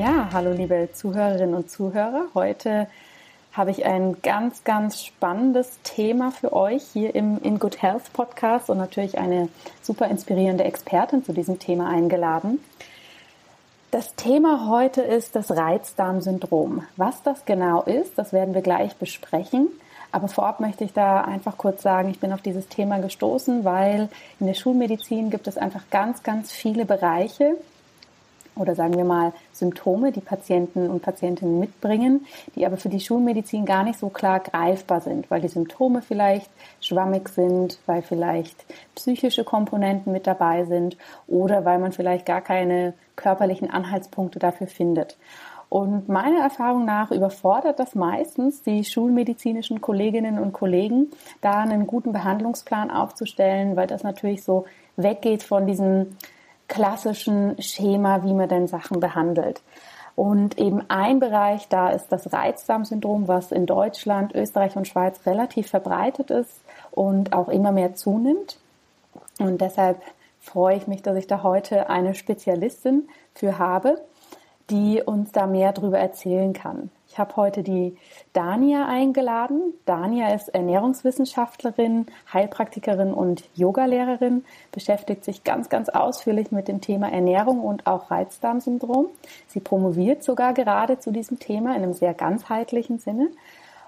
Ja, hallo liebe Zuhörerinnen und Zuhörer. Heute habe ich ein ganz, ganz spannendes Thema für euch hier im In Good Health Podcast und natürlich eine super inspirierende Expertin zu diesem Thema eingeladen. Das Thema heute ist das Reizdarmsyndrom. Was das genau ist, das werden wir gleich besprechen. Aber vorab möchte ich da einfach kurz sagen, ich bin auf dieses Thema gestoßen, weil in der Schulmedizin gibt es einfach ganz, ganz viele Bereiche, oder sagen wir mal Symptome, die Patienten und Patientinnen mitbringen, die aber für die Schulmedizin gar nicht so klar greifbar sind, weil die Symptome vielleicht schwammig sind, weil vielleicht psychische Komponenten mit dabei sind oder weil man vielleicht gar keine körperlichen Anhaltspunkte dafür findet. Und meiner Erfahrung nach überfordert das meistens die schulmedizinischen Kolleginnen und Kollegen, da einen guten Behandlungsplan aufzustellen, weil das natürlich so weggeht von diesem klassischen Schema, wie man denn Sachen behandelt. Und eben ein Bereich da ist das Reizdarmsyndrom, was in Deutschland, Österreich und Schweiz relativ verbreitet ist und auch immer mehr zunimmt. Und deshalb freue ich mich, dass ich da heute eine Spezialistin für habe, die uns da mehr darüber erzählen kann. Ich habe heute die Dania eingeladen. Dania ist Ernährungswissenschaftlerin, Heilpraktikerin und Yogalehrerin, beschäftigt sich ganz, ganz ausführlich mit dem Thema Ernährung und auch Reizdarmsyndrom. Sie promoviert sogar gerade zu diesem Thema in einem sehr ganzheitlichen Sinne.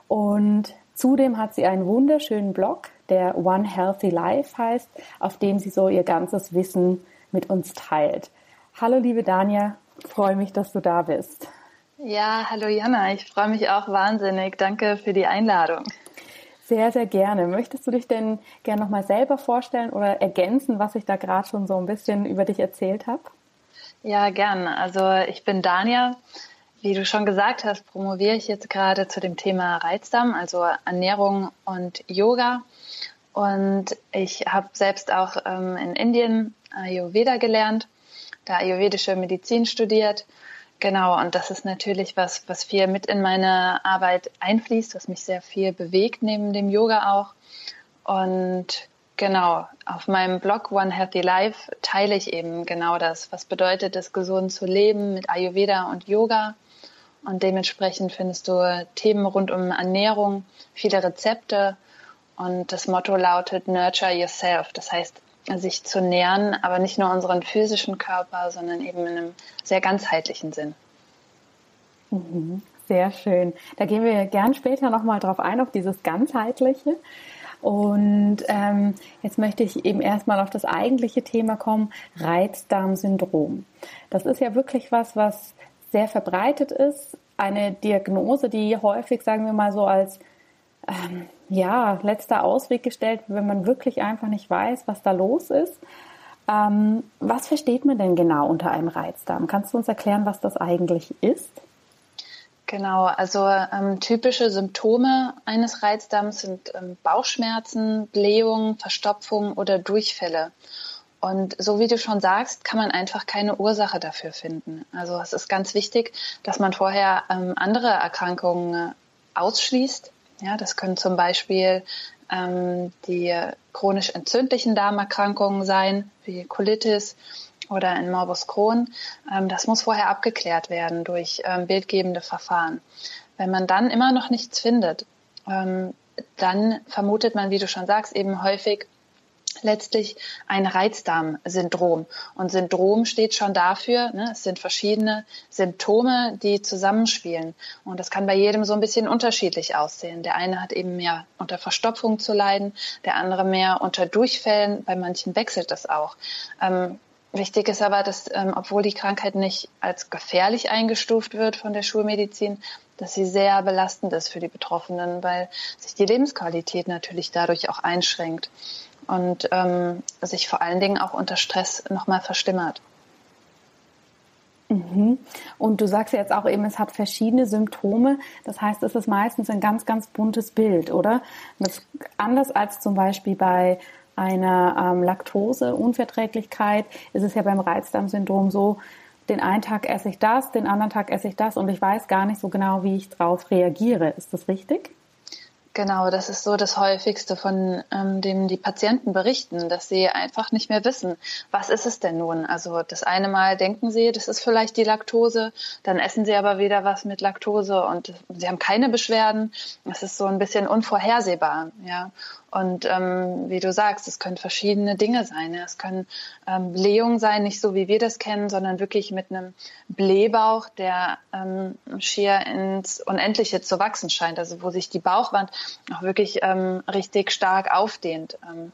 Und zudem hat sie einen wunderschönen Blog, der One Healthy Life heißt, auf dem sie so ihr ganzes Wissen mit uns teilt. Hallo liebe Dania, freue mich, dass du da bist. Ja, hallo Jana, ich freue mich auch wahnsinnig. Danke für die Einladung. Sehr, sehr gerne. Möchtest du dich denn gerne nochmal selber vorstellen oder ergänzen, was ich da gerade schon so ein bisschen über dich erzählt habe? Ja, gern. Also ich bin Dania. Wie du schon gesagt hast, promoviere ich jetzt gerade zu dem Thema Reizdarm, also Ernährung und Yoga. Und ich habe selbst auch ähm, in Indien Ayurveda gelernt, da ayurvedische Medizin studiert Genau, und das ist natürlich was, was viel mit in meine Arbeit einfließt, was mich sehr viel bewegt, neben dem Yoga auch. Und genau, auf meinem Blog One Healthy Life teile ich eben genau das. Was bedeutet es, gesund zu leben mit Ayurveda und Yoga? Und dementsprechend findest du Themen rund um Ernährung, viele Rezepte. Und das Motto lautet Nurture Yourself. Das heißt, sich zu nähern, aber nicht nur unseren physischen Körper, sondern eben in einem sehr ganzheitlichen Sinn. Mhm, sehr schön. Da gehen wir gern später nochmal drauf ein, auf dieses ganzheitliche. Und ähm, jetzt möchte ich eben erstmal auf das eigentliche Thema kommen, Reizdarmsyndrom. Das ist ja wirklich was, was sehr verbreitet ist. Eine Diagnose, die häufig, sagen wir mal so, als ähm, ja, letzter Ausweg gestellt, wenn man wirklich einfach nicht weiß, was da los ist. Ähm, was versteht man denn genau unter einem Reizdarm? Kannst du uns erklären, was das eigentlich ist? Genau, also ähm, typische Symptome eines Reizdarms sind ähm, Bauchschmerzen, Blähungen, Verstopfung oder Durchfälle. Und so wie du schon sagst, kann man einfach keine Ursache dafür finden. Also es ist ganz wichtig, dass man vorher ähm, andere Erkrankungen äh, ausschließt, ja, das können zum Beispiel ähm, die chronisch entzündlichen Darmerkrankungen sein, wie Colitis oder ein Morbus Crohn. Ähm, das muss vorher abgeklärt werden durch ähm, bildgebende Verfahren. Wenn man dann immer noch nichts findet, ähm, dann vermutet man, wie du schon sagst, eben häufig letztlich ein Reizdarmsyndrom. Und Syndrom steht schon dafür, ne, es sind verschiedene Symptome, die zusammenspielen. Und das kann bei jedem so ein bisschen unterschiedlich aussehen. Der eine hat eben mehr unter Verstopfung zu leiden, der andere mehr unter Durchfällen, bei manchen wechselt das auch. Ähm, Wichtig ist aber, dass, ähm, obwohl die Krankheit nicht als gefährlich eingestuft wird von der Schulmedizin, dass sie sehr belastend ist für die Betroffenen, weil sich die Lebensqualität natürlich dadurch auch einschränkt und ähm, sich vor allen Dingen auch unter Stress nochmal verstimmert. Mhm. Und du sagst ja jetzt auch eben, es hat verschiedene Symptome. Das heißt, es ist meistens ein ganz, ganz buntes Bild, oder? Das, anders als zum Beispiel bei einer ähm, Laktoseunverträglichkeit ist es ja beim Reizdarmsyndrom so, den einen Tag esse ich das, den anderen Tag esse ich das und ich weiß gar nicht so genau, wie ich darauf reagiere. Ist das richtig? Genau, das ist so das häufigste, von ähm, dem die Patienten berichten, dass sie einfach nicht mehr wissen, was ist es denn nun? Also das eine Mal denken sie, das ist vielleicht die Laktose, dann essen sie aber wieder was mit Laktose und sie haben keine Beschwerden. Es ist so ein bisschen unvorhersehbar, ja. Und ähm, wie du sagst, es können verschiedene Dinge sein. Es können ähm, Blähungen sein, nicht so wie wir das kennen, sondern wirklich mit einem Blähbauch, der ähm, schier ins Unendliche zu wachsen scheint. Also wo sich die Bauchwand auch wirklich ähm, richtig stark aufdehnt. Ähm,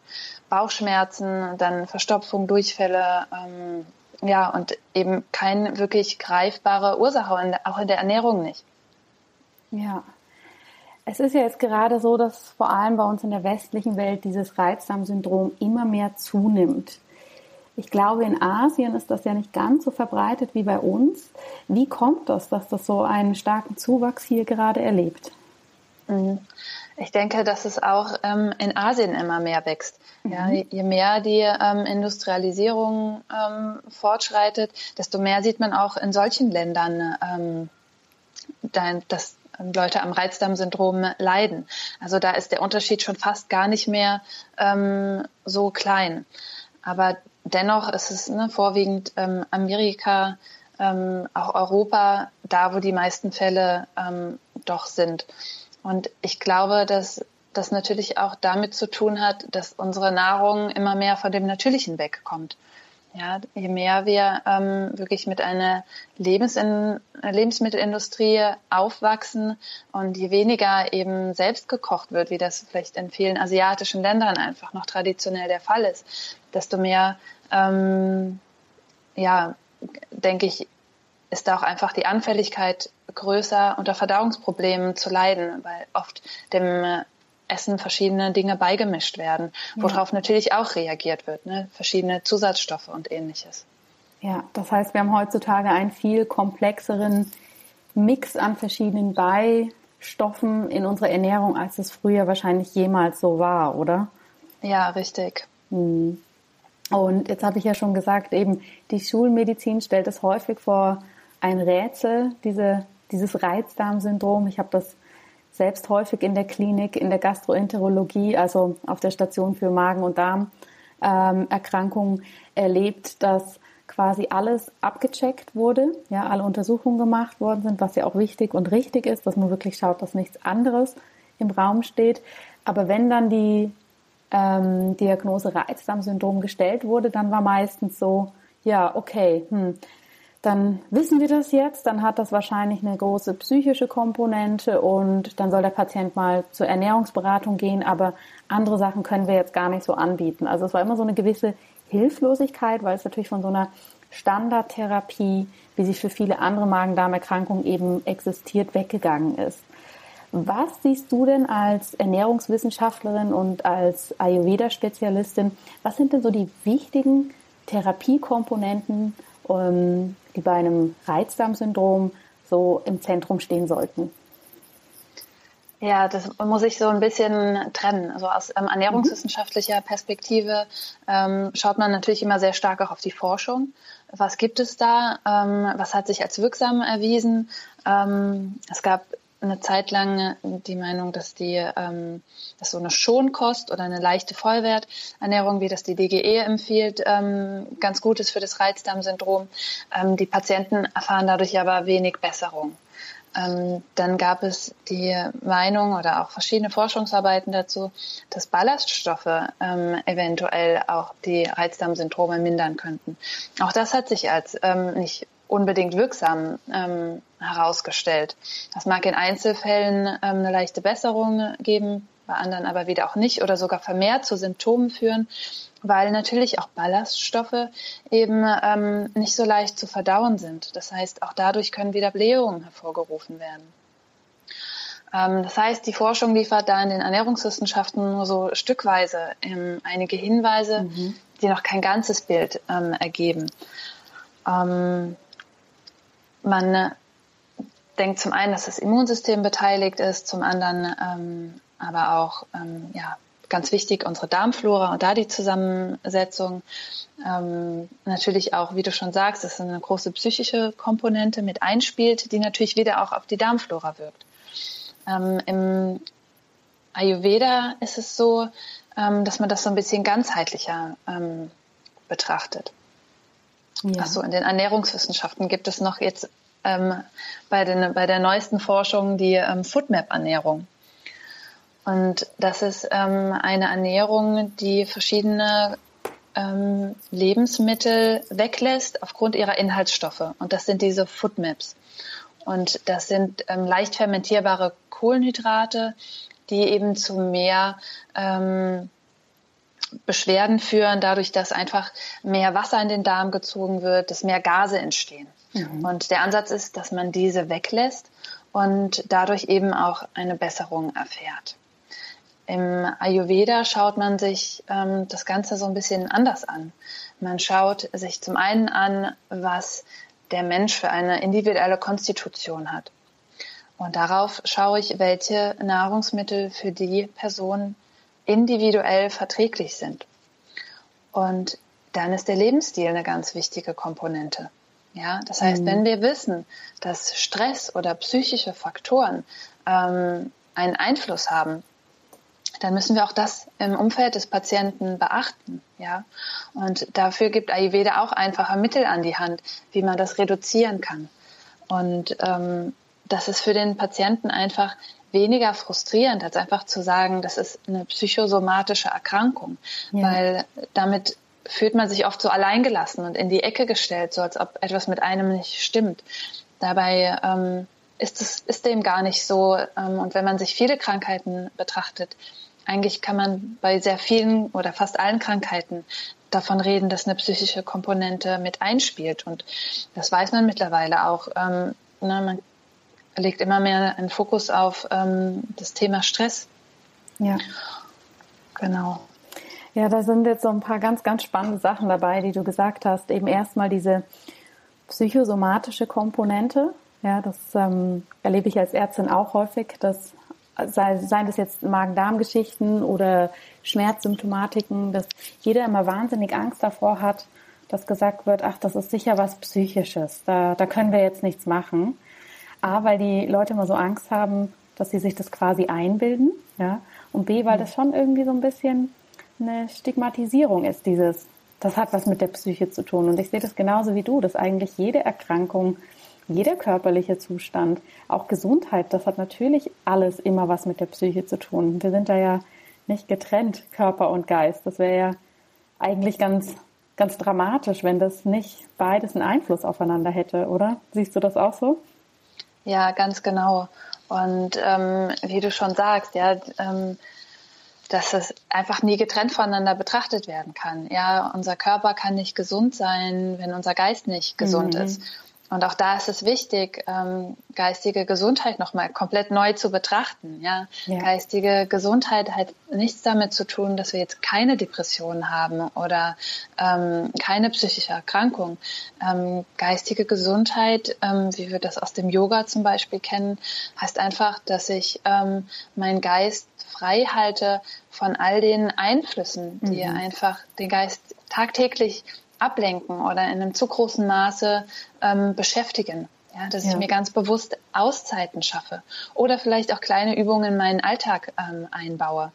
Bauchschmerzen, dann Verstopfung, Durchfälle, ähm, ja, und eben keine wirklich greifbare Ursache, auch in der Ernährung nicht. Ja, es ist ja jetzt gerade so, dass vor allem bei uns in der westlichen Welt dieses Reizdarmsyndrom immer mehr zunimmt. Ich glaube, in Asien ist das ja nicht ganz so verbreitet wie bei uns. Wie kommt das, dass das so einen starken Zuwachs hier gerade erlebt? Mhm. Ich denke, dass es auch ähm, in Asien immer mehr wächst. Mhm. Ja, je mehr die ähm, Industrialisierung ähm, fortschreitet, desto mehr sieht man auch in solchen Ländern, ähm, dass Leute am Reizdarmsyndrom leiden. Also da ist der Unterschied schon fast gar nicht mehr ähm, so klein. Aber dennoch ist es ne, vorwiegend ähm, Amerika, ähm, auch Europa, da wo die meisten Fälle ähm, doch sind. Und ich glaube, dass das natürlich auch damit zu tun hat, dass unsere Nahrung immer mehr von dem Natürlichen wegkommt. Ja, je mehr wir ähm, wirklich mit einer Lebensin Lebensmittelindustrie aufwachsen und je weniger eben selbst gekocht wird, wie das vielleicht in vielen asiatischen Ländern einfach noch traditionell der Fall ist, desto mehr, ähm, ja, denke ich, ist da auch einfach die Anfälligkeit größer, unter Verdauungsproblemen zu leiden, weil oft dem Essen verschiedene Dinge beigemischt werden, worauf ja. natürlich auch reagiert wird, ne? verschiedene Zusatzstoffe und ähnliches. Ja, das heißt, wir haben heutzutage einen viel komplexeren Mix an verschiedenen Beistoffen in unserer Ernährung, als es früher wahrscheinlich jemals so war, oder? Ja, richtig. Hm. Und jetzt habe ich ja schon gesagt, eben die Schulmedizin stellt es häufig vor ein Rätsel, diese, dieses Reizdarmsyndrom. Ich habe das selbst häufig in der Klinik, in der Gastroenterologie, also auf der Station für Magen- und Darmerkrankungen erlebt, dass quasi alles abgecheckt wurde, ja, alle Untersuchungen gemacht worden sind, was ja auch wichtig und richtig ist, dass man wirklich schaut, dass nichts anderes im Raum steht. Aber wenn dann die ähm, Diagnose Reizdarmsyndrom gestellt wurde, dann war meistens so, ja, okay, hm, dann wissen wir das jetzt, dann hat das wahrscheinlich eine große psychische Komponente und dann soll der Patient mal zur Ernährungsberatung gehen, aber andere Sachen können wir jetzt gar nicht so anbieten. Also es war immer so eine gewisse Hilflosigkeit, weil es natürlich von so einer Standardtherapie, wie sie für viele andere Magen-Darm-Erkrankungen eben existiert, weggegangen ist. Was siehst du denn als Ernährungswissenschaftlerin und als Ayurveda-Spezialistin? Was sind denn so die wichtigen Therapiekomponenten, ähm, die bei einem Reizdarmsyndrom so im Zentrum stehen sollten? Ja, das muss ich so ein bisschen trennen. Also aus ähm, ernährungswissenschaftlicher Perspektive ähm, schaut man natürlich immer sehr stark auch auf die Forschung. Was gibt es da? Ähm, was hat sich als wirksam erwiesen? Ähm, es gab eine Zeit lang die Meinung, dass die, ähm, dass so eine Schonkost oder eine leichte Vollwerternährung, wie das die DGE empfiehlt, ähm, ganz gut ist für das Reizdarmsyndrom. Ähm, die Patienten erfahren dadurch aber wenig Besserung. Ähm, dann gab es die Meinung oder auch verschiedene Forschungsarbeiten dazu, dass Ballaststoffe ähm, eventuell auch die Reizdarmsyndrome mindern könnten. Auch das hat sich als ähm, nicht unbedingt wirksam ähm, herausgestellt. Das mag in Einzelfällen ähm, eine leichte Besserung geben, bei anderen aber wieder auch nicht oder sogar vermehrt zu Symptomen führen, weil natürlich auch Ballaststoffe eben ähm, nicht so leicht zu verdauen sind. Das heißt, auch dadurch können wieder Blähungen hervorgerufen werden. Ähm, das heißt, die Forschung liefert da in den Ernährungswissenschaften nur so stückweise ähm, einige Hinweise, mhm. die noch kein ganzes Bild ähm, ergeben. Man äh, denkt zum einen, dass das Immunsystem beteiligt ist, zum anderen ähm, aber auch ähm, ja, ganz wichtig unsere Darmflora und da die Zusammensetzung. Ähm, natürlich auch, wie du schon sagst, dass eine große psychische Komponente mit einspielt, die natürlich wieder auch auf die Darmflora wirkt. Ähm, Im Ayurveda ist es so, ähm, dass man das so ein bisschen ganzheitlicher ähm, betrachtet. Ja. Achso, in den Ernährungswissenschaften gibt es noch jetzt ähm, bei, den, bei der neuesten Forschung die ähm, Foodmap-Ernährung. Und das ist ähm, eine Ernährung, die verschiedene ähm, Lebensmittel weglässt aufgrund ihrer Inhaltsstoffe. Und das sind diese Foodmaps. Und das sind ähm, leicht fermentierbare Kohlenhydrate, die eben zu mehr ähm, Beschwerden führen, dadurch, dass einfach mehr Wasser in den Darm gezogen wird, dass mehr Gase entstehen. Und der Ansatz ist, dass man diese weglässt und dadurch eben auch eine Besserung erfährt. Im Ayurveda schaut man sich ähm, das Ganze so ein bisschen anders an. Man schaut sich zum einen an, was der Mensch für eine individuelle Konstitution hat. Und darauf schaue ich, welche Nahrungsmittel für die Person individuell verträglich sind. Und dann ist der Lebensstil eine ganz wichtige Komponente. Ja, das heißt, mhm. wenn wir wissen, dass Stress oder psychische Faktoren ähm, einen Einfluss haben, dann müssen wir auch das im Umfeld des Patienten beachten. Ja? Und dafür gibt Ayurveda auch einfache Mittel an die Hand, wie man das reduzieren kann. Und ähm, das ist für den Patienten einfach weniger frustrierend, als einfach zu sagen, das ist eine psychosomatische Erkrankung, ja. weil damit fühlt man sich oft so alleingelassen und in die Ecke gestellt, so als ob etwas mit einem nicht stimmt. Dabei ähm, ist es ist dem gar nicht so. Ähm, und wenn man sich viele Krankheiten betrachtet, eigentlich kann man bei sehr vielen oder fast allen Krankheiten davon reden, dass eine psychische Komponente mit einspielt. Und das weiß man mittlerweile auch. Ähm, ne, man legt immer mehr einen Fokus auf ähm, das Thema Stress. Ja. Genau. Ja, da sind jetzt so ein paar ganz, ganz spannende Sachen dabei, die du gesagt hast. Eben erstmal diese psychosomatische Komponente. Ja, das ähm, erlebe ich als Ärztin auch häufig, dass sei, seien das jetzt Magen-Darm-Geschichten oder Schmerzsymptomatiken, dass jeder immer wahnsinnig Angst davor hat, dass gesagt wird, ach, das ist sicher was Psychisches, da, da können wir jetzt nichts machen. A, weil die Leute immer so Angst haben, dass sie sich das quasi einbilden, ja, und B, weil das schon irgendwie so ein bisschen eine Stigmatisierung ist, dieses, das hat was mit der Psyche zu tun. Und ich sehe das genauso wie du, dass eigentlich jede Erkrankung jeder körperliche Zustand, auch Gesundheit, das hat natürlich alles immer was mit der Psyche zu tun. Wir sind da ja nicht getrennt, Körper und Geist. Das wäre ja eigentlich ganz, ganz dramatisch, wenn das nicht beides einen Einfluss aufeinander hätte, oder? Siehst du das auch so? Ja, ganz genau. Und ähm, wie du schon sagst, ja, ähm, dass es einfach nie getrennt voneinander betrachtet werden kann. Ja, unser Körper kann nicht gesund sein, wenn unser Geist nicht gesund mhm. ist. Und auch da ist es wichtig, ähm, geistige Gesundheit nochmal komplett neu zu betrachten. Ja? ja? geistige Gesundheit hat nichts damit zu tun, dass wir jetzt keine Depressionen haben oder ähm, keine psychische Erkrankung. Ähm, geistige Gesundheit, ähm, wie wir das aus dem Yoga zum Beispiel kennen, heißt einfach, dass ich ähm, meinen Geist frei halte von all den Einflüssen, die mhm. einfach den Geist tagtäglich ablenken oder in einem zu großen Maße ähm, beschäftigen. Ja, dass ja. ich mir ganz bewusst Auszeiten schaffe oder vielleicht auch kleine Übungen in meinen Alltag ähm, einbaue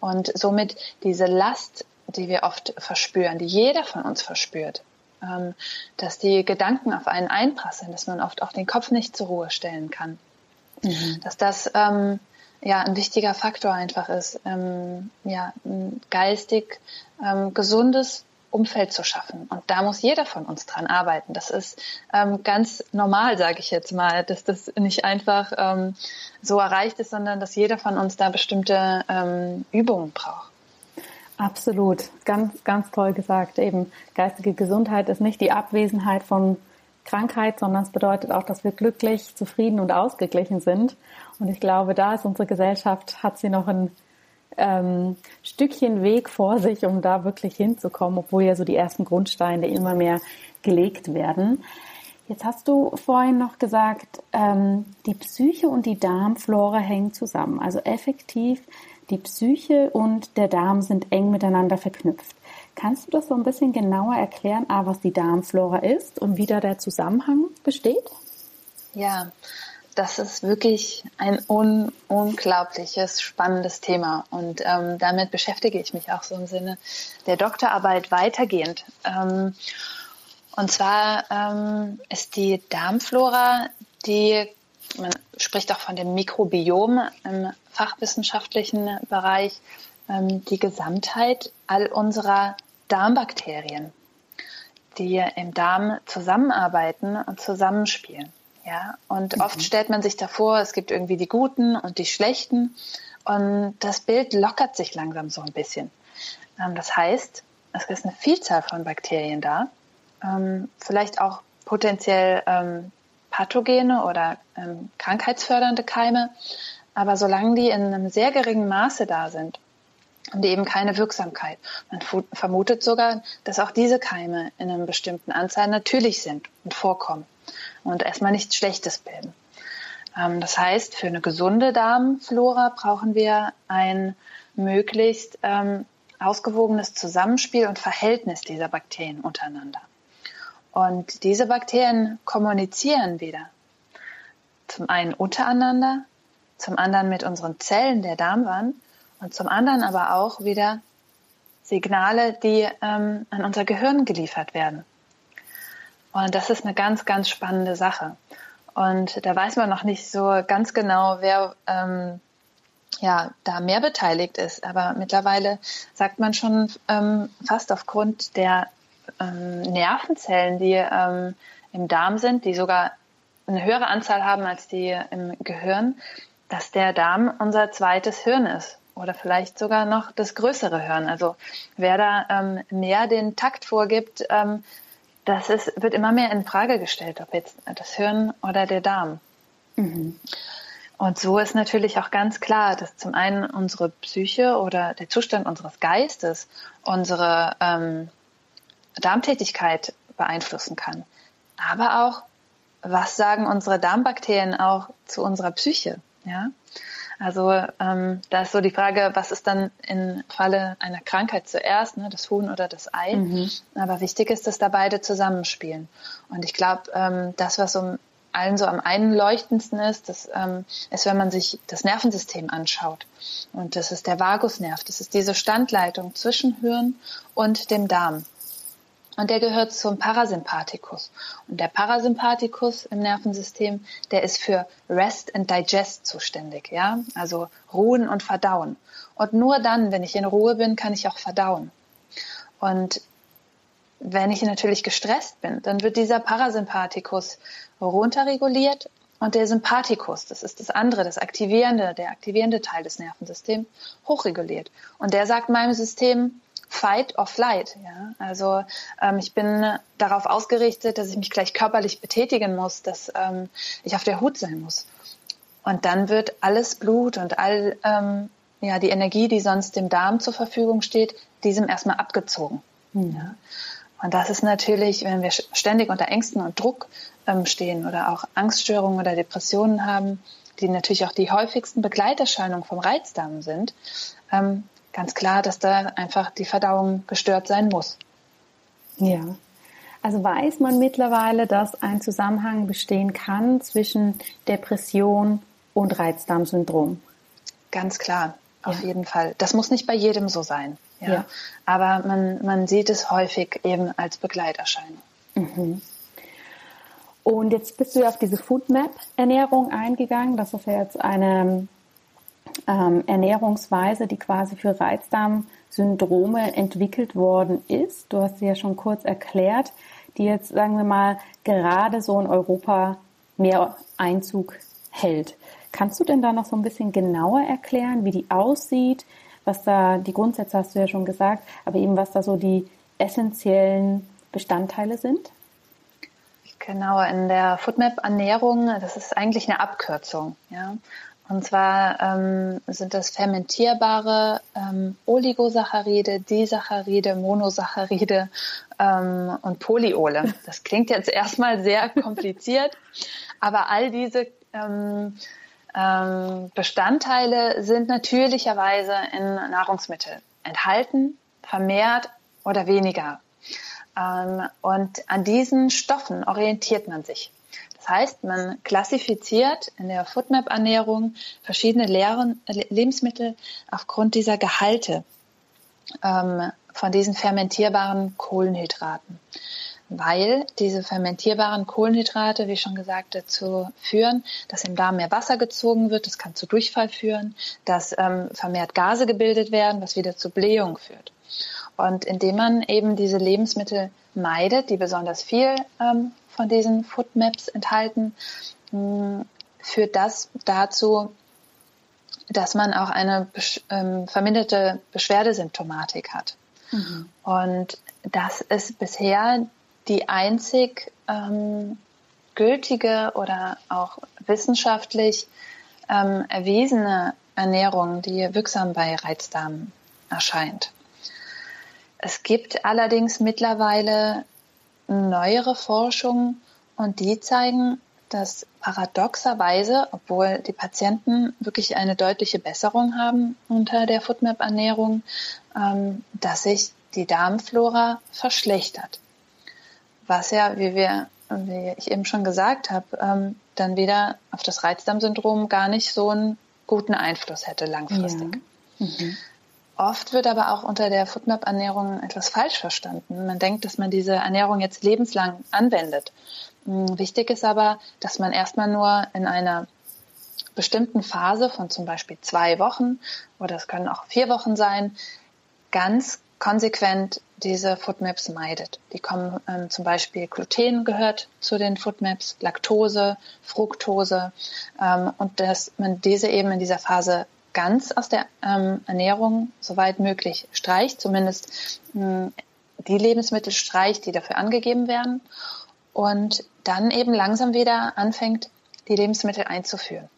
und somit diese Last, die wir oft verspüren, die jeder von uns verspürt, ähm, dass die Gedanken auf einen einprasseln, dass man oft auch den Kopf nicht zur Ruhe stellen kann, mhm. dass das ähm, ja ein wichtiger Faktor einfach ist, ähm, ja ein geistig ähm, gesundes Umfeld zu schaffen. Und da muss jeder von uns dran arbeiten. Das ist ähm, ganz normal, sage ich jetzt mal, dass das nicht einfach ähm, so erreicht ist, sondern dass jeder von uns da bestimmte ähm, Übungen braucht. Absolut, ganz, ganz toll gesagt. Eben geistige Gesundheit ist nicht die Abwesenheit von Krankheit, sondern es bedeutet auch, dass wir glücklich, zufrieden und ausgeglichen sind. Und ich glaube, da ist unsere Gesellschaft, hat sie noch ein ähm, Stückchen Weg vor sich, um da wirklich hinzukommen, obwohl ja so die ersten Grundsteine immer mehr gelegt werden. Jetzt hast du vorhin noch gesagt, ähm, die Psyche und die Darmflora hängen zusammen. Also effektiv, die Psyche und der Darm sind eng miteinander verknüpft. Kannst du das so ein bisschen genauer erklären, A, was die Darmflora ist und wie da der Zusammenhang besteht? Ja, das ist wirklich ein un unglaubliches, spannendes Thema. Und ähm, damit beschäftige ich mich auch so im Sinne der Doktorarbeit weitergehend. Ähm, und zwar ähm, ist die Darmflora, die, man spricht auch von dem Mikrobiom im fachwissenschaftlichen Bereich, ähm, die Gesamtheit all unserer Darmbakterien, die im Darm zusammenarbeiten und zusammenspielen. Ja, und mhm. oft stellt man sich davor, es gibt irgendwie die Guten und die Schlechten. Und das Bild lockert sich langsam so ein bisschen. Ähm, das heißt, es ist eine Vielzahl von Bakterien da, ähm, vielleicht auch potenziell ähm, pathogene oder krankheitsfördernde Keime. Aber solange die in einem sehr geringen Maße da sind und eben keine Wirksamkeit, man vermutet sogar, dass auch diese Keime in einer bestimmten Anzahl natürlich sind und vorkommen und erstmal nichts Schlechtes bilden. Ähm, das heißt, für eine gesunde Darmflora brauchen wir ein möglichst ähm, ausgewogenes Zusammenspiel und Verhältnis dieser Bakterien untereinander. Und diese Bakterien kommunizieren wieder. Zum einen untereinander, zum anderen mit unseren Zellen der Darmwand und zum anderen aber auch wieder Signale, die ähm, an unser Gehirn geliefert werden. Und das ist eine ganz, ganz spannende Sache. Und da weiß man noch nicht so ganz genau, wer ähm, ja, da mehr beteiligt ist. Aber mittlerweile sagt man schon ähm, fast aufgrund der ähm, Nervenzellen, die ähm, im Darm sind, die sogar eine höhere Anzahl haben als die im Gehirn, dass der Darm unser zweites Hirn ist oder vielleicht sogar noch das größere Hirn. Also wer da ähm, mehr den Takt vorgibt, ähm, das ist, wird immer mehr in Frage gestellt, ob jetzt das Hirn oder der Darm. Mhm. Und so ist natürlich auch ganz klar, dass zum einen unsere Psyche oder der Zustand unseres Geistes unsere ähm, Darmtätigkeit beeinflussen kann. Aber auch, was sagen unsere Darmbakterien auch zu unserer Psyche? Ja? Also ähm, da ist so die Frage, was ist dann im Falle einer Krankheit zuerst, ne, das Huhn oder das Ei? Mhm. Aber wichtig ist, dass da beide zusammenspielen. Und ich glaube, ähm, das, was um allen so am einleuchtendsten ist, das ähm, ist, wenn man sich das Nervensystem anschaut. Und das ist der Vagusnerv. Das ist diese Standleitung zwischen Hirn und dem Darm. Und der gehört zum Parasympathikus. Und der Parasympathikus im Nervensystem, der ist für Rest and Digest zuständig, ja? Also ruhen und verdauen. Und nur dann, wenn ich in Ruhe bin, kann ich auch verdauen. Und wenn ich natürlich gestresst bin, dann wird dieser Parasympathikus runterreguliert und der Sympathikus, das ist das andere, das aktivierende, der aktivierende Teil des Nervensystems, hochreguliert. Und der sagt meinem System, Fight or Flight. Ja? Also ähm, ich bin darauf ausgerichtet, dass ich mich gleich körperlich betätigen muss, dass ähm, ich auf der Hut sein muss. Und dann wird alles Blut und all ähm, ja, die Energie, die sonst dem Darm zur Verfügung steht, diesem erstmal abgezogen. Mhm. Ja? Und das ist natürlich, wenn wir ständig unter Ängsten und Druck ähm, stehen oder auch Angststörungen oder Depressionen haben, die natürlich auch die häufigsten Begleiterscheinungen vom Reizdarm sind, ähm, ganz klar, dass da einfach die Verdauung gestört sein muss. Ja. Also weiß man mittlerweile, dass ein Zusammenhang bestehen kann zwischen Depression und Reizdarmsyndrom? Ganz klar, auf ja. jeden Fall. Das muss nicht bei jedem so sein. Ja. ja. Aber man, man sieht es häufig eben als Begleiterscheinung. Mhm. Und jetzt bist du ja auf diese Foodmap-Ernährung eingegangen. Das ist ja jetzt eine ähm, Ernährungsweise, die quasi für Reizdarmsyndrome entwickelt worden ist. Du hast sie ja schon kurz erklärt, die jetzt, sagen wir mal, gerade so in Europa mehr Einzug hält. Kannst du denn da noch so ein bisschen genauer erklären, wie die aussieht, was da, die Grundsätze hast du ja schon gesagt, aber eben was da so die essentiellen Bestandteile sind? Genau, in der Foodmap Ernährung, das ist eigentlich eine Abkürzung. Ja? Und zwar ähm, sind das fermentierbare ähm, Oligosaccharide, Disaccharide, Monosaccharide ähm, und Polyole. Das klingt jetzt erstmal sehr kompliziert, aber all diese ähm, ähm, Bestandteile sind natürlicherweise in Nahrungsmitteln enthalten, vermehrt oder weniger. Ähm, und an diesen Stoffen orientiert man sich. Das heißt, man klassifiziert in der Foodmap-Ernährung verschiedene Lehren, Lebensmittel aufgrund dieser Gehalte ähm, von diesen fermentierbaren Kohlenhydraten. Weil diese fermentierbaren Kohlenhydrate, wie schon gesagt, dazu führen, dass im Darm mehr Wasser gezogen wird. Das kann zu Durchfall führen, dass ähm, vermehrt Gase gebildet werden, was wieder zu Blähung führt. Und indem man eben diese Lebensmittel meidet, die besonders viel ähm, von diesen Foodmaps enthalten, mh, führt das dazu, dass man auch eine besch ähm, verminderte Beschwerdesymptomatik hat. Mhm. Und das ist bisher die einzig ähm, gültige oder auch wissenschaftlich ähm, erwiesene Ernährung, die wirksam bei Reizdarm erscheint. Es gibt allerdings mittlerweile neuere Forschungen und die zeigen, dass paradoxerweise, obwohl die Patienten wirklich eine deutliche Besserung haben unter der Foodmap-Ernährung, ähm, dass sich die Darmflora verschlechtert. Was ja, wie wir, wie ich eben schon gesagt habe, ähm, dann wieder auf das Reizdarmsyndrom gar nicht so einen guten Einfluss hätte langfristig. Ja. Mhm. Oft wird aber auch unter der Foodmap-Ernährung etwas falsch verstanden. Man denkt, dass man diese Ernährung jetzt lebenslang anwendet. Hm, wichtig ist aber, dass man erstmal nur in einer bestimmten Phase von zum Beispiel zwei Wochen oder es können auch vier Wochen sein, ganz konsequent diese Foodmaps meidet. Die kommen ähm, zum Beispiel Gluten gehört zu den Foodmaps, Laktose, Fructose ähm, und dass man diese eben in dieser Phase ganz aus der ähm, Ernährung soweit möglich streicht, zumindest mh, die Lebensmittel streicht, die dafür angegeben werden und dann eben langsam wieder anfängt, die Lebensmittel einzuführen.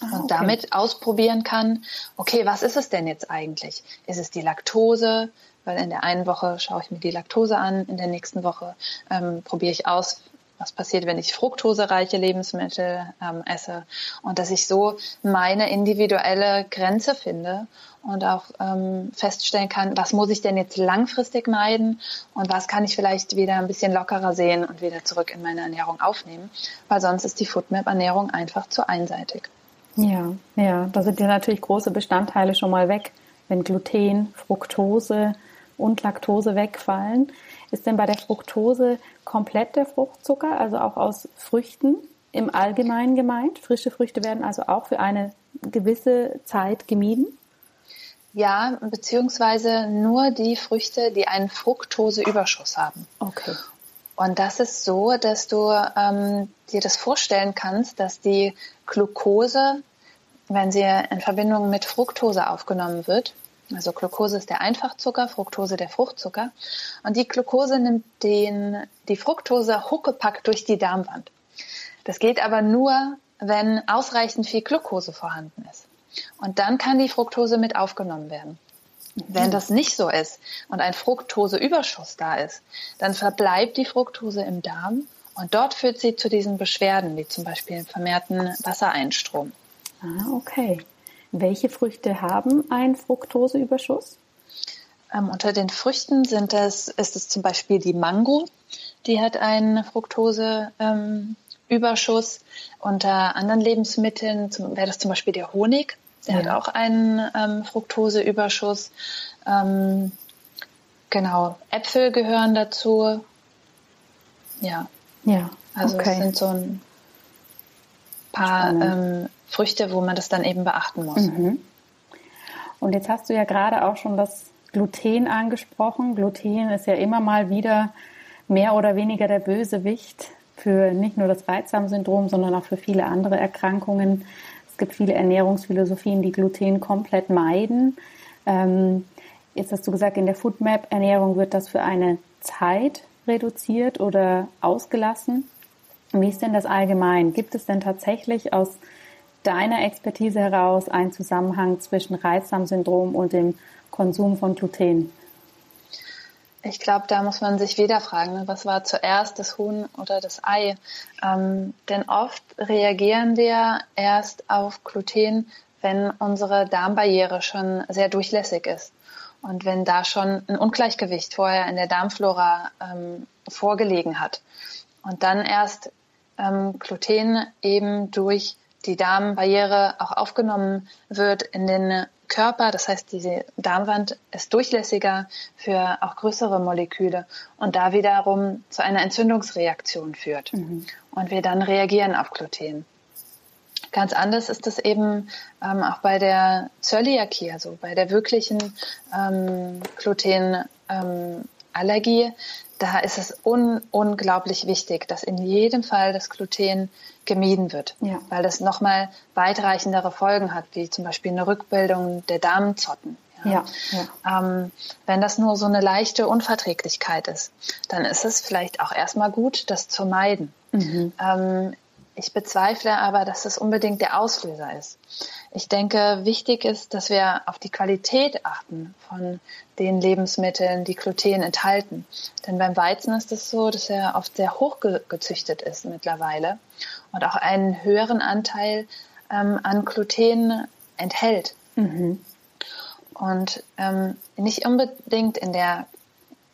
Ah, und damit ausprobieren kann, okay, was ist es denn jetzt eigentlich? Ist es die Laktose? Weil in der einen Woche schaue ich mir die Laktose an, in der nächsten Woche ähm, probiere ich aus, was passiert, wenn ich fruktosereiche Lebensmittel ähm, esse und dass ich so meine individuelle Grenze finde und auch ähm, feststellen kann, was muss ich denn jetzt langfristig meiden und was kann ich vielleicht wieder ein bisschen lockerer sehen und wieder zurück in meine Ernährung aufnehmen, weil sonst ist die Foodmap-Ernährung einfach zu einseitig. Ja, ja, da sind ja natürlich große Bestandteile schon mal weg, wenn Gluten, Fructose und Laktose wegfallen. Ist denn bei der Fructose komplett der Fruchtzucker, also auch aus Früchten im Allgemeinen gemeint? Frische Früchte werden also auch für eine gewisse Zeit gemieden? Ja, beziehungsweise nur die Früchte, die einen Fructoseüberschuss haben. Okay. Und das ist so, dass du ähm, dir das vorstellen kannst, dass die Glucose, wenn sie in Verbindung mit Fructose aufgenommen wird, also Glucose ist der Einfachzucker, Fructose der Fruchtzucker. Und die Glucose nimmt den, die Fructose huckepack durch die Darmwand. Das geht aber nur, wenn ausreichend viel Glucose vorhanden ist. Und dann kann die Fructose mit aufgenommen werden. Wenn das nicht so ist und ein Fructoseüberschuss da ist, dann verbleibt die Fructose im Darm und dort führt sie zu diesen Beschwerden, wie zum Beispiel vermehrten Wassereinstrom. Ah, okay. Welche Früchte haben einen Fructoseüberschuss? Ähm, unter den Früchten sind es, ist es zum Beispiel die Mango, die hat einen Fructoseüberschuss. Ähm, unter anderen Lebensmitteln wäre das zum Beispiel der Honig, der ja. hat auch einen ähm, Fructoseüberschuss. Ähm, genau, Äpfel gehören dazu. Ja. Ja. Also okay. es sind so ein paar ähm, Früchte, wo man das dann eben beachten muss. Mhm. Und jetzt hast du ja gerade auch schon das Gluten angesprochen. Gluten ist ja immer mal wieder mehr oder weniger der Bösewicht für nicht nur das Reizdarmsyndrom, sondern auch für viele andere Erkrankungen. Es gibt viele Ernährungsphilosophien, die Gluten komplett meiden. Ähm, jetzt hast du gesagt, in der Foodmap-Ernährung wird das für eine Zeit reduziert oder ausgelassen. Wie ist denn das allgemein? Gibt es denn tatsächlich aus deiner Expertise heraus einen Zusammenhang zwischen Reizdarmsyndrom und dem Konsum von Gluten? Ich glaube, da muss man sich wieder fragen, ne? was war zuerst das Huhn oder das Ei? Ähm, denn oft reagieren wir erst auf Gluten, wenn unsere Darmbarriere schon sehr durchlässig ist und wenn da schon ein Ungleichgewicht vorher in der Darmflora ähm, vorgelegen hat. Und dann erst ähm, Gluten eben durch die Darmbarriere auch aufgenommen wird in den Körper. Das heißt, diese Darmwand ist durchlässiger für auch größere Moleküle und da wiederum zu einer Entzündungsreaktion führt. Mhm. Und wir dann reagieren auf Gluten. Ganz anders ist es eben ähm, auch bei der Zöliakie, also bei der wirklichen ähm, Glutenallergie. Ähm, da ist es un unglaublich wichtig, dass in jedem Fall das Gluten gemieden wird, ja. weil das nochmal weitreichendere Folgen hat, wie zum Beispiel eine Rückbildung der Darmzotten. Ja, ja. Ähm, wenn das nur so eine leichte Unverträglichkeit ist, dann ist es vielleicht auch erstmal gut, das zu meiden. Mhm. Ähm, ich bezweifle aber, dass das unbedingt der Auslöser ist. Ich denke, wichtig ist, dass wir auf die Qualität achten von den Lebensmitteln, die Gluten enthalten. Denn beim Weizen ist es so, dass er oft sehr hoch gezüchtet ist mittlerweile und auch einen höheren Anteil ähm, an Gluten enthält. Mhm. Und ähm, nicht unbedingt in der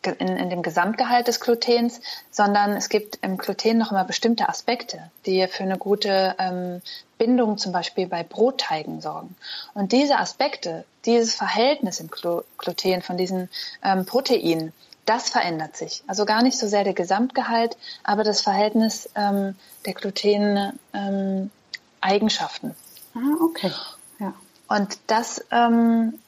in, in dem Gesamtgehalt des Glutens, sondern es gibt im Gluten noch immer bestimmte Aspekte, die für eine gute ähm, Bindung zum Beispiel bei Brotteigen sorgen. Und diese Aspekte, dieses Verhältnis im Gluten von diesen ähm, Proteinen, das verändert sich. Also gar nicht so sehr der Gesamtgehalt, aber das Verhältnis ähm, der Gluten-Eigenschaften. Ähm, ah, okay. Ja. Und das ähm,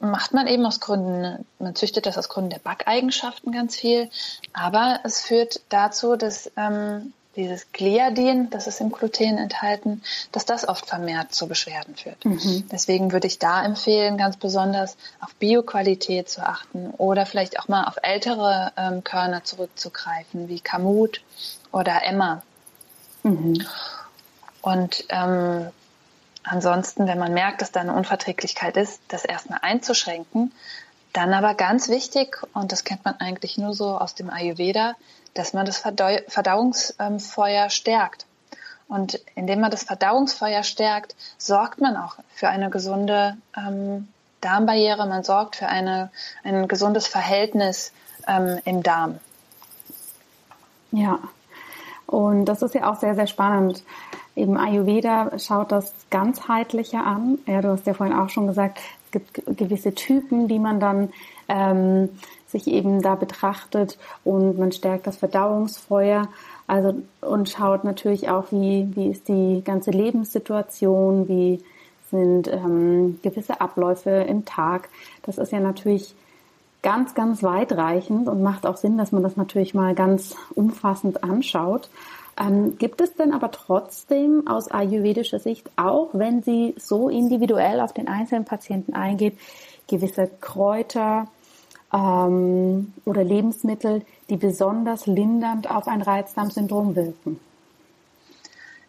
macht man eben aus Gründen, man züchtet das aus Gründen der Backeigenschaften ganz viel, aber es führt dazu, dass ähm, dieses Gliadin, das ist im Gluten enthalten, dass das oft vermehrt zu Beschwerden führt. Mhm. Deswegen würde ich da empfehlen, ganz besonders auf Bioqualität zu achten oder vielleicht auch mal auf ältere ähm, Körner zurückzugreifen, wie Kamut oder Emma. Mhm. Und ähm, Ansonsten, wenn man merkt, dass da eine Unverträglichkeit ist, das erstmal einzuschränken. Dann aber ganz wichtig, und das kennt man eigentlich nur so aus dem Ayurveda, dass man das Verdau Verdauungsfeuer stärkt. Und indem man das Verdauungsfeuer stärkt, sorgt man auch für eine gesunde ähm, Darmbarriere, man sorgt für eine, ein gesundes Verhältnis ähm, im Darm. Ja, und das ist ja auch sehr, sehr spannend. Eben Ayurveda schaut das ganzheitlicher an. Ja, du hast ja vorhin auch schon gesagt, es gibt gewisse Typen, die man dann ähm, sich eben da betrachtet und man stärkt das Verdauungsfeuer. Also und schaut natürlich auch, wie, wie ist die ganze Lebenssituation, wie sind ähm, gewisse Abläufe im Tag. Das ist ja natürlich ganz, ganz weitreichend und macht auch Sinn, dass man das natürlich mal ganz umfassend anschaut. Ähm, gibt es denn aber trotzdem aus ayurvedischer Sicht, auch wenn sie so individuell auf den einzelnen Patienten eingeht, gewisse Kräuter ähm, oder Lebensmittel, die besonders lindernd auf ein Reizdarmsyndrom wirken?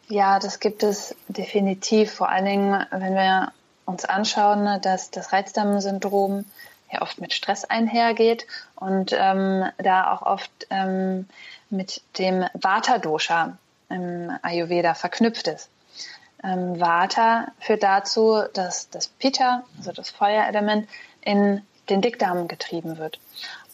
Ja, das gibt es definitiv. Vor allen Dingen, wenn wir uns anschauen, dass das Reizdarmsyndrom ja oft mit Stress einhergeht und ähm, da auch oft ähm, mit dem Vata-Dosha im Ayurveda verknüpft ist. Ähm, Vata führt dazu, dass das Pitta, also das Feuerelement, in den Dickdarm getrieben wird.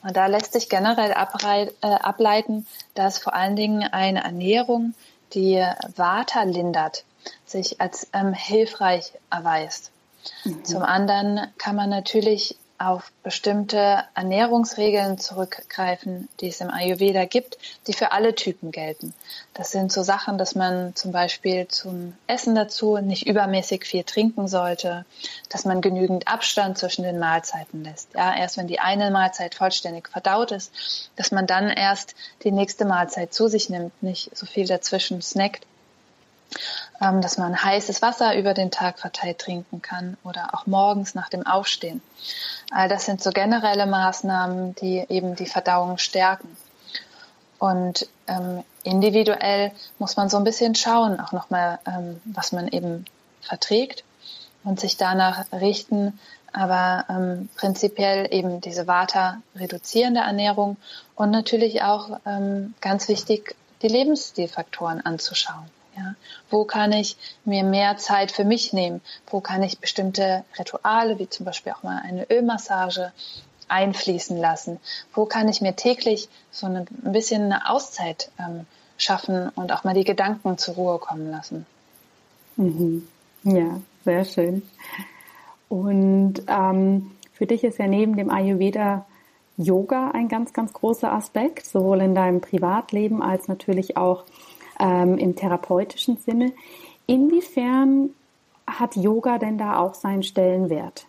Und da lässt sich generell abreit, äh, ableiten, dass vor allen Dingen eine Ernährung, die Vata lindert, sich als ähm, hilfreich erweist. Mhm. Zum anderen kann man natürlich auf bestimmte Ernährungsregeln zurückgreifen, die es im Ayurveda gibt, die für alle Typen gelten. Das sind so Sachen, dass man zum Beispiel zum Essen dazu nicht übermäßig viel trinken sollte, dass man genügend Abstand zwischen den Mahlzeiten lässt. Ja, erst wenn die eine Mahlzeit vollständig verdaut ist, dass man dann erst die nächste Mahlzeit zu sich nimmt, nicht so viel dazwischen snackt dass man heißes Wasser über den Tag verteilt trinken kann oder auch morgens nach dem Aufstehen. All das sind so generelle Maßnahmen, die eben die Verdauung stärken. Und ähm, individuell muss man so ein bisschen schauen, auch nochmal, ähm, was man eben verträgt und sich danach richten, aber ähm, prinzipiell eben diese Vata reduzierende Ernährung und natürlich auch ähm, ganz wichtig, die Lebensstilfaktoren anzuschauen. Ja, wo kann ich mir mehr Zeit für mich nehmen? Wo kann ich bestimmte Rituale, wie zum Beispiel auch mal eine Ölmassage, einfließen lassen? Wo kann ich mir täglich so ein bisschen eine Auszeit ähm, schaffen und auch mal die Gedanken zur Ruhe kommen lassen? Mhm. Ja, sehr schön. Und ähm, für dich ist ja neben dem Ayurveda Yoga ein ganz, ganz großer Aspekt, sowohl in deinem Privatleben als natürlich auch ähm, im therapeutischen Sinne. Inwiefern hat Yoga denn da auch seinen Stellenwert?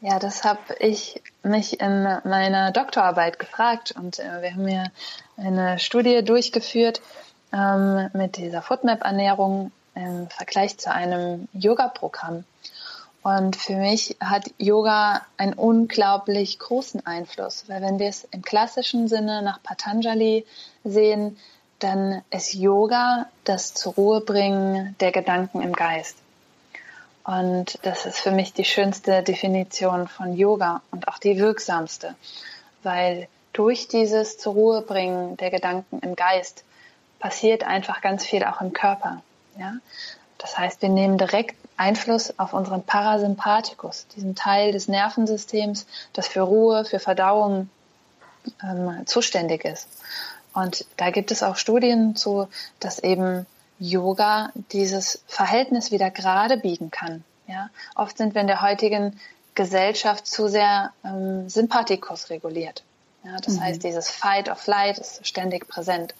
Ja, das habe ich mich in meiner Doktorarbeit gefragt und äh, wir haben ja eine Studie durchgeführt ähm, mit dieser Foodmap-Ernährung im Vergleich zu einem Yoga-Programm. Und für mich hat Yoga einen unglaublich großen Einfluss, weil wenn wir es im klassischen Sinne nach Patanjali sehen, dann ist Yoga das zur Ruhe bringen der Gedanken im Geist. Und das ist für mich die schönste Definition von Yoga und auch die wirksamste, weil durch dieses zur Ruhe bringen der Gedanken im Geist passiert einfach ganz viel auch im Körper. Ja? Das heißt, wir nehmen direkt Einfluss auf unseren Parasympathikus, diesen Teil des Nervensystems, das für Ruhe, für Verdauung ähm, zuständig ist. Und da gibt es auch Studien zu, dass eben Yoga dieses Verhältnis wieder gerade biegen kann. Ja? Oft sind wir in der heutigen Gesellschaft zu sehr ähm, Sympathikus reguliert. Ja? Das mhm. heißt, dieses Fight or Flight ist ständig präsent.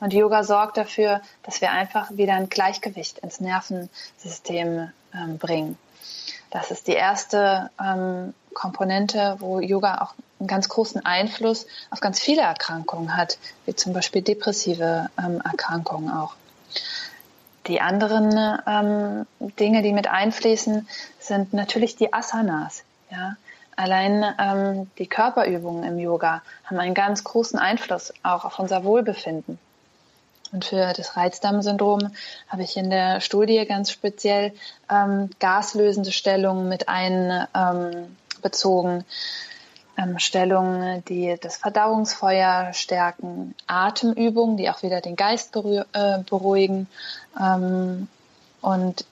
Und Yoga sorgt dafür, dass wir einfach wieder ein Gleichgewicht ins Nervensystem ähm, bringen. Das ist die erste ähm, Komponente, wo Yoga auch einen ganz großen Einfluss auf ganz viele Erkrankungen hat, wie zum Beispiel depressive ähm, Erkrankungen auch. Die anderen ähm, Dinge, die mit einfließen, sind natürlich die Asanas. Ja? Allein ähm, die Körperübungen im Yoga haben einen ganz großen Einfluss auch auf unser Wohlbefinden. Und für das Reizdarmsyndrom habe ich in der Studie ganz speziell ähm, gaslösende Stellungen mit einbezogen. Ähm, ähm, Stellungen, die das Verdauungsfeuer stärken, Atemübungen, die auch wieder den Geist äh, beruhigen ähm, und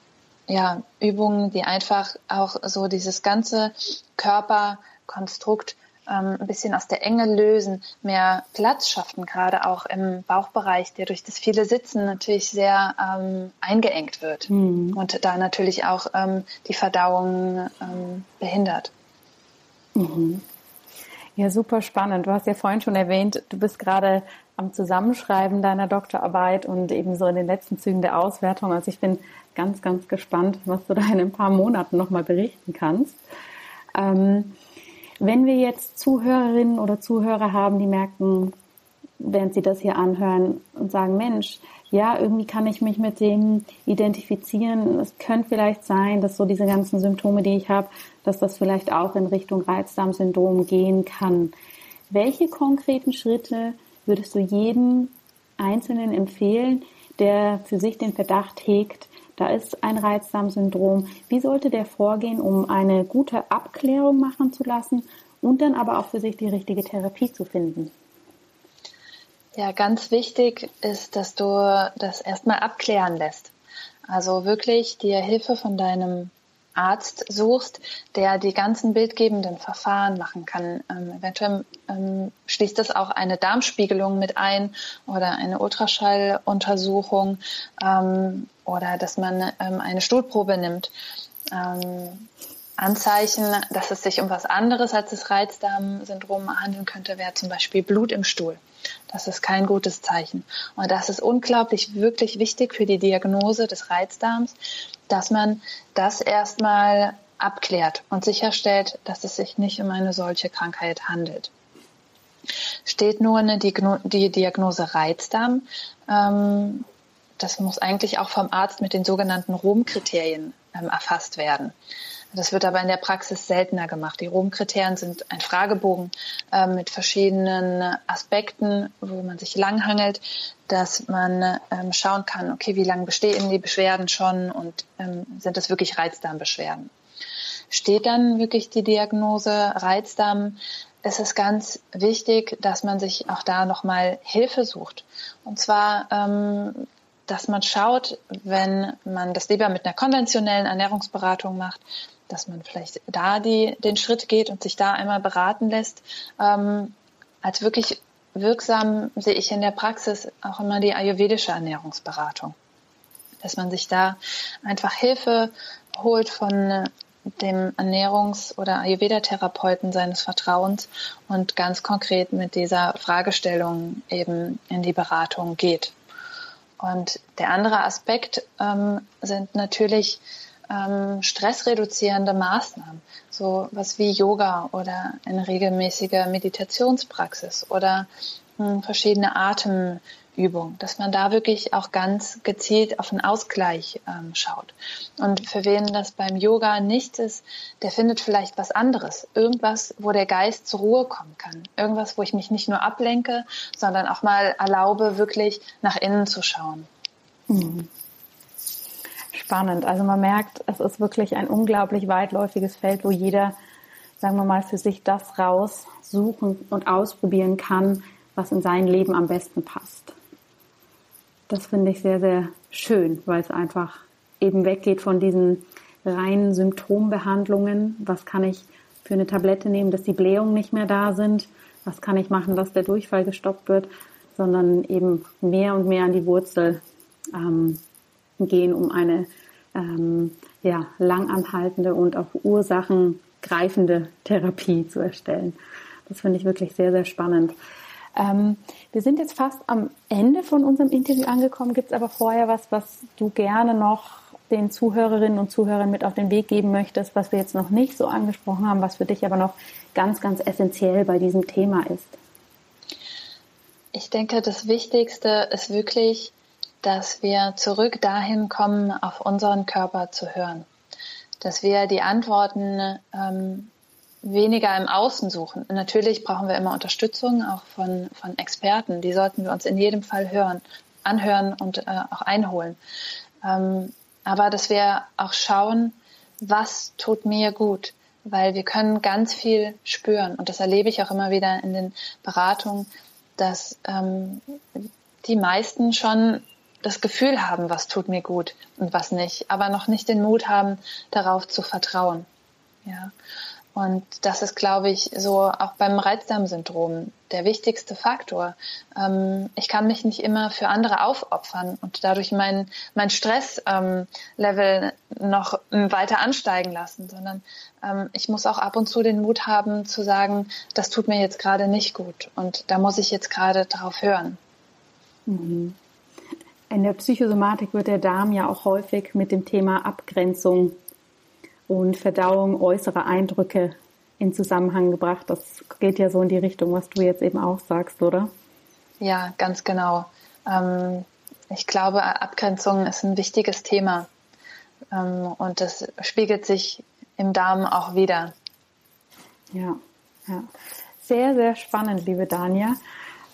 ja, Übungen, die einfach auch so dieses ganze Körperkonstrukt ähm, ein bisschen aus der Enge lösen, mehr Platz schaffen, gerade auch im Bauchbereich, der durch das viele Sitzen natürlich sehr ähm, eingeengt wird mhm. und da natürlich auch ähm, die Verdauung ähm, behindert. Mhm. Ja, super spannend. Du hast ja vorhin schon erwähnt, du bist gerade am Zusammenschreiben deiner Doktorarbeit und ebenso in den letzten Zügen der Auswertung. Also ich bin ganz, ganz gespannt, was du da in ein paar Monaten nochmal berichten kannst. Ähm, wenn wir jetzt Zuhörerinnen oder Zuhörer haben, die merken, während sie das hier anhören und sagen, Mensch, ja, irgendwie kann ich mich mit dem identifizieren. Es könnte vielleicht sein, dass so diese ganzen Symptome, die ich habe, dass das vielleicht auch in Richtung Reizdarmsyndrom gehen kann. Welche konkreten Schritte würdest du jedem Einzelnen empfehlen, der für sich den Verdacht hegt, da ist ein Reizdarmsyndrom. Wie sollte der vorgehen, um eine gute Abklärung machen zu lassen und dann aber auch für sich die richtige Therapie zu finden? Ja, ganz wichtig ist, dass du das erstmal abklären lässt. Also wirklich dir Hilfe von deinem Arzt suchst, der die ganzen bildgebenden Verfahren machen kann. Ähm, eventuell ähm, schließt das auch eine Darmspiegelung mit ein oder eine Ultraschalluntersuchung ähm, oder dass man ähm, eine Stuhlprobe nimmt. Ähm, Anzeichen, dass es sich um was anderes als das Reizdarmsyndrom handeln könnte, wäre zum Beispiel Blut im Stuhl. Das ist kein gutes Zeichen. Und das ist unglaublich wirklich wichtig für die Diagnose des Reizdarms, dass man das erstmal abklärt und sicherstellt, dass es sich nicht um eine solche Krankheit handelt. Steht nur eine die Diagnose Reizdarm, ähm, das muss eigentlich auch vom Arzt mit den sogenannten Rom-Kriterien ähm, erfasst werden. Das wird aber in der Praxis seltener gemacht. Die Rom-Kriterien sind ein Fragebogen äh, mit verschiedenen Aspekten, wo man sich langhangelt, dass man ähm, schauen kann, okay, wie lange bestehen die Beschwerden schon und ähm, sind das wirklich Reizdarmbeschwerden? Steht dann wirklich die Diagnose Reizdarm, ist es ganz wichtig, dass man sich auch da nochmal Hilfe sucht. Und zwar ähm, dass man schaut, wenn man das lieber mit einer konventionellen Ernährungsberatung macht, dass man vielleicht da die, den Schritt geht und sich da einmal beraten lässt. Ähm, als wirklich wirksam sehe ich in der Praxis auch immer die ayurvedische Ernährungsberatung. Dass man sich da einfach Hilfe holt von dem Ernährungs- oder Ayurveda-Therapeuten seines Vertrauens und ganz konkret mit dieser Fragestellung eben in die Beratung geht. Und der andere Aspekt ähm, sind natürlich ähm, stressreduzierende Maßnahmen, so was wie Yoga oder eine regelmäßige Meditationspraxis oder hm, verschiedene Atemübungen, dass man da wirklich auch ganz gezielt auf einen Ausgleich ähm, schaut. Und für wen das beim Yoga nicht ist, der findet vielleicht was anderes, irgendwas, wo der Geist zur Ruhe kommen kann, irgendwas, wo ich mich nicht nur ablenke, sondern auch mal erlaube, wirklich nach innen zu schauen. Mhm. Spannend. Also man merkt, es ist wirklich ein unglaublich weitläufiges Feld, wo jeder, sagen wir mal, für sich das raussuchen und ausprobieren kann, was in sein Leben am besten passt. Das finde ich sehr, sehr schön, weil es einfach eben weggeht von diesen reinen Symptombehandlungen. Was kann ich für eine Tablette nehmen, dass die Blähungen nicht mehr da sind? Was kann ich machen, dass der Durchfall gestoppt wird? Sondern eben mehr und mehr an die Wurzel ähm, gehen, um eine ähm, ja, langanhaltende und auch ursachengreifende Therapie zu erstellen. Das finde ich wirklich sehr, sehr spannend. Ähm, wir sind jetzt fast am Ende von unserem Interview angekommen. Gibt es aber vorher was, was du gerne noch den Zuhörerinnen und Zuhörern mit auf den Weg geben möchtest, was wir jetzt noch nicht so angesprochen haben, was für dich aber noch ganz, ganz essentiell bei diesem Thema ist? Ich denke, das Wichtigste ist wirklich, dass wir zurück dahin kommen, auf unseren Körper zu hören. Dass wir die Antworten ähm, weniger im Außen suchen. Natürlich brauchen wir immer Unterstützung, auch von, von Experten. Die sollten wir uns in jedem Fall hören, anhören und äh, auch einholen. Ähm, aber dass wir auch schauen, was tut mir gut, weil wir können ganz viel spüren. Und das erlebe ich auch immer wieder in den Beratungen, dass ähm, die meisten schon das Gefühl haben, was tut mir gut und was nicht, aber noch nicht den Mut haben, darauf zu vertrauen. Ja. Und das ist, glaube ich, so auch beim Reizdarmsyndrom der wichtigste Faktor. Ähm, ich kann mich nicht immer für andere aufopfern und dadurch mein, mein Stresslevel ähm, noch weiter ansteigen lassen, sondern ähm, ich muss auch ab und zu den Mut haben zu sagen, das tut mir jetzt gerade nicht gut und da muss ich jetzt gerade drauf hören. Mhm. In der Psychosomatik wird der Darm ja auch häufig mit dem Thema Abgrenzung und Verdauung äußerer Eindrücke in Zusammenhang gebracht. Das geht ja so in die Richtung, was du jetzt eben auch sagst, oder? Ja, ganz genau. Ähm, ich glaube, Abgrenzung ist ein wichtiges Thema ähm, und das spiegelt sich im Darm auch wieder. Ja, ja. Sehr, sehr spannend, liebe Dania.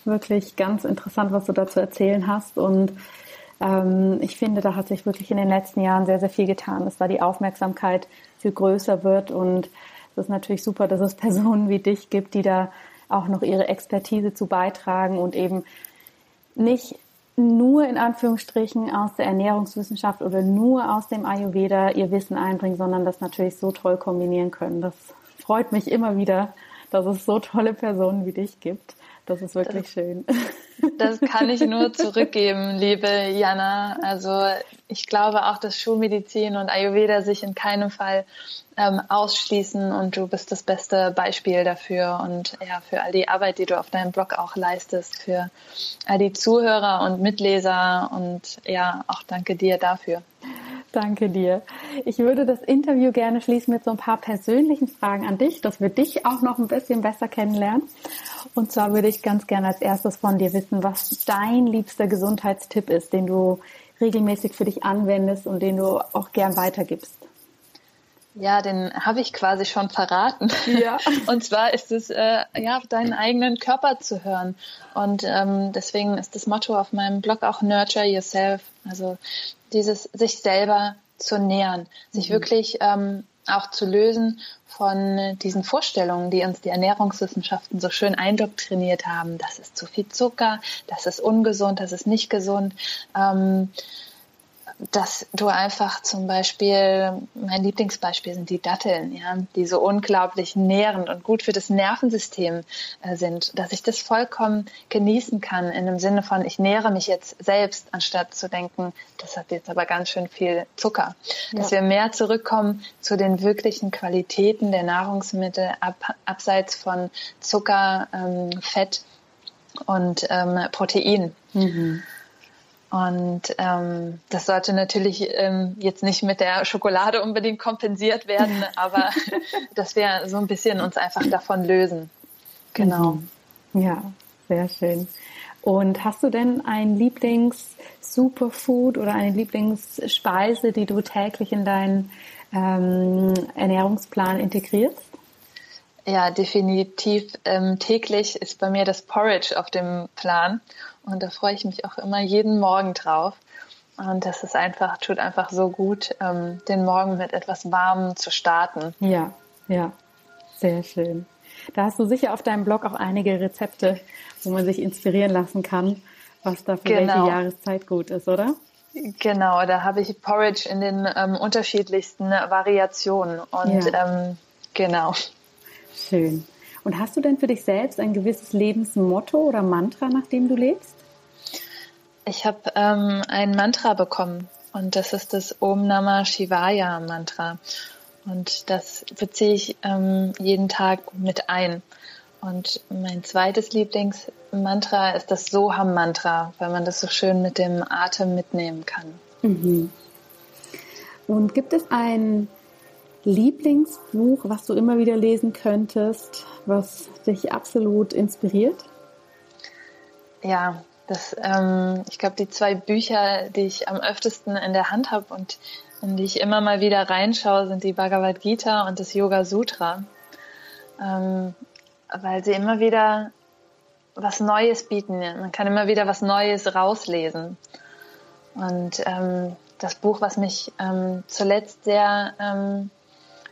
Wirklich ganz interessant, was du dazu erzählen hast und ähm, ich finde, da hat sich wirklich in den letzten Jahren sehr, sehr viel getan, dass da die Aufmerksamkeit viel größer wird und es ist natürlich super, dass es Personen wie dich gibt, die da auch noch ihre Expertise zu beitragen und eben nicht nur in Anführungsstrichen aus der Ernährungswissenschaft oder nur aus dem Ayurveda ihr Wissen einbringen, sondern das natürlich so toll kombinieren können. Das freut mich immer wieder, dass es so tolle Personen wie dich gibt. Das ist wirklich das, schön. Das kann ich nur zurückgeben, liebe Jana. Also ich glaube auch, dass Schulmedizin und Ayurveda sich in keinem Fall ähm, ausschließen und du bist das beste Beispiel dafür und ja, für all die Arbeit, die du auf deinem Blog auch leistest, für all die Zuhörer und Mitleser und ja, auch danke dir dafür. Danke dir. Ich würde das Interview gerne schließen mit so ein paar persönlichen Fragen an dich, dass wir dich auch noch ein bisschen besser kennenlernen. Und zwar würde ich ganz gerne als erstes von dir wissen, was dein liebster Gesundheitstipp ist, den du regelmäßig für dich anwendest und den du auch gern weitergibst. Ja, den habe ich quasi schon verraten. Ja. Und zwar ist es, äh, ja, auf deinen eigenen Körper zu hören. Und ähm, deswegen ist das Motto auf meinem Blog auch Nurture Yourself. Also dieses sich selber zu nähern, sich mhm. wirklich ähm, auch zu lösen von diesen Vorstellungen, die uns die Ernährungswissenschaften so schön eindoktriniert haben. Das ist zu viel Zucker, das ist ungesund, das ist nicht gesund. Ähm, dass du einfach zum Beispiel, mein Lieblingsbeispiel sind die Datteln, ja, die so unglaublich nährend und gut für das Nervensystem äh, sind, dass ich das vollkommen genießen kann in dem Sinne von, ich nähere mich jetzt selbst, anstatt zu denken, das hat jetzt aber ganz schön viel Zucker. Ja. Dass wir mehr zurückkommen zu den wirklichen Qualitäten der Nahrungsmittel ab, abseits von Zucker, ähm, Fett und ähm, Protein. Mhm. Und ähm, das sollte natürlich ähm, jetzt nicht mit der Schokolade unbedingt kompensiert werden, aber dass wir so ein bisschen uns einfach davon lösen. Genau. Mhm. Ja, sehr schön. Und hast du denn ein Lieblings-Superfood oder eine Lieblingsspeise, die du täglich in deinen ähm, Ernährungsplan integrierst? Ja, definitiv. Ähm, täglich ist bei mir das Porridge auf dem Plan. Und da freue ich mich auch immer jeden Morgen drauf. Und das ist einfach, tut einfach so gut, ähm, den Morgen mit etwas Warmem zu starten. Ja, ja, sehr schön. Da hast du sicher auf deinem Blog auch einige Rezepte, wo man sich inspirieren lassen kann, was da für genau. welche Jahreszeit gut ist, oder? Genau, da habe ich Porridge in den ähm, unterschiedlichsten Variationen. Und ja. ähm, genau. Schön. Und hast du denn für dich selbst ein gewisses Lebensmotto oder Mantra, nach dem du lebst? Ich habe ähm, ein Mantra bekommen und das ist das Om Namah Shivaya Mantra. Und das beziehe ich ähm, jeden Tag mit ein. Und mein zweites Lieblingsmantra ist das Soham Mantra, weil man das so schön mit dem Atem mitnehmen kann. Mhm. Und gibt es ein Lieblingsbuch, was du immer wieder lesen könntest, was dich absolut inspiriert? Ja, das, ähm, ich glaube, die zwei Bücher, die ich am öftesten in der Hand habe und in die ich immer mal wieder reinschaue, sind die Bhagavad Gita und das Yoga Sutra. Ähm, weil sie immer wieder was Neues bieten. Man kann immer wieder was Neues rauslesen. Und ähm, das Buch, was mich ähm, zuletzt sehr ähm,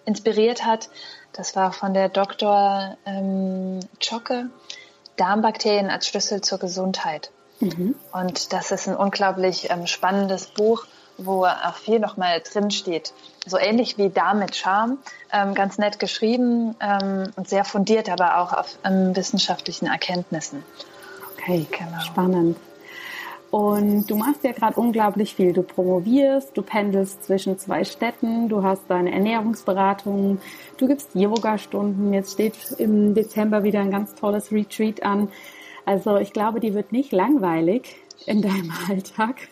inspiriert hat, das war von der Dr. Ähm, Chocke, Darmbakterien als Schlüssel zur Gesundheit. Mhm. Und das ist ein unglaublich ähm, spannendes Buch, wo auch viel nochmal drin steht. So ähnlich wie Darm mit Charme, ähm, ganz nett geschrieben ähm, und sehr fundiert, aber auch auf ähm, wissenschaftlichen Erkenntnissen. Okay, genau. spannend. Und du machst ja gerade unglaublich viel. Du promovierst, du pendelst zwischen zwei Städten, du hast deine Ernährungsberatung, du gibst Yoga-Stunden. Jetzt steht im Dezember wieder ein ganz tolles Retreat an. Also ich glaube, die wird nicht langweilig in deinem Alltag.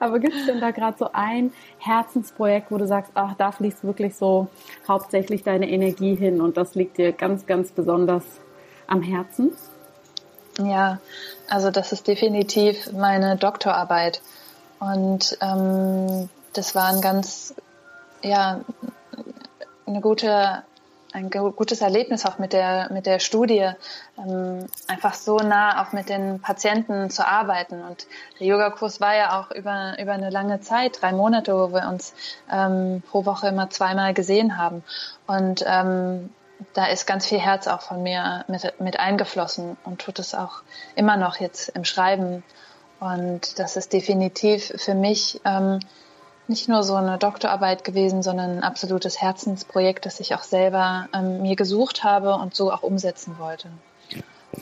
Aber gibt es denn da gerade so ein Herzensprojekt, wo du sagst, ach, da fließt wirklich so hauptsächlich deine Energie hin und das liegt dir ganz, ganz besonders am Herzen? Ja, also das ist definitiv meine Doktorarbeit. Und ähm, das war ein ganz, ja, eine gute, ein gutes Erlebnis auch mit der, mit der Studie, ähm, einfach so nah auch mit den Patienten zu arbeiten. Und der Yogakurs war ja auch über, über eine lange Zeit, drei Monate, wo wir uns ähm, pro Woche immer zweimal gesehen haben. Und ähm, da ist ganz viel Herz auch von mir mit, mit eingeflossen und tut es auch immer noch jetzt im Schreiben. Und das ist definitiv für mich ähm, nicht nur so eine Doktorarbeit gewesen, sondern ein absolutes Herzensprojekt, das ich auch selber ähm, mir gesucht habe und so auch umsetzen wollte.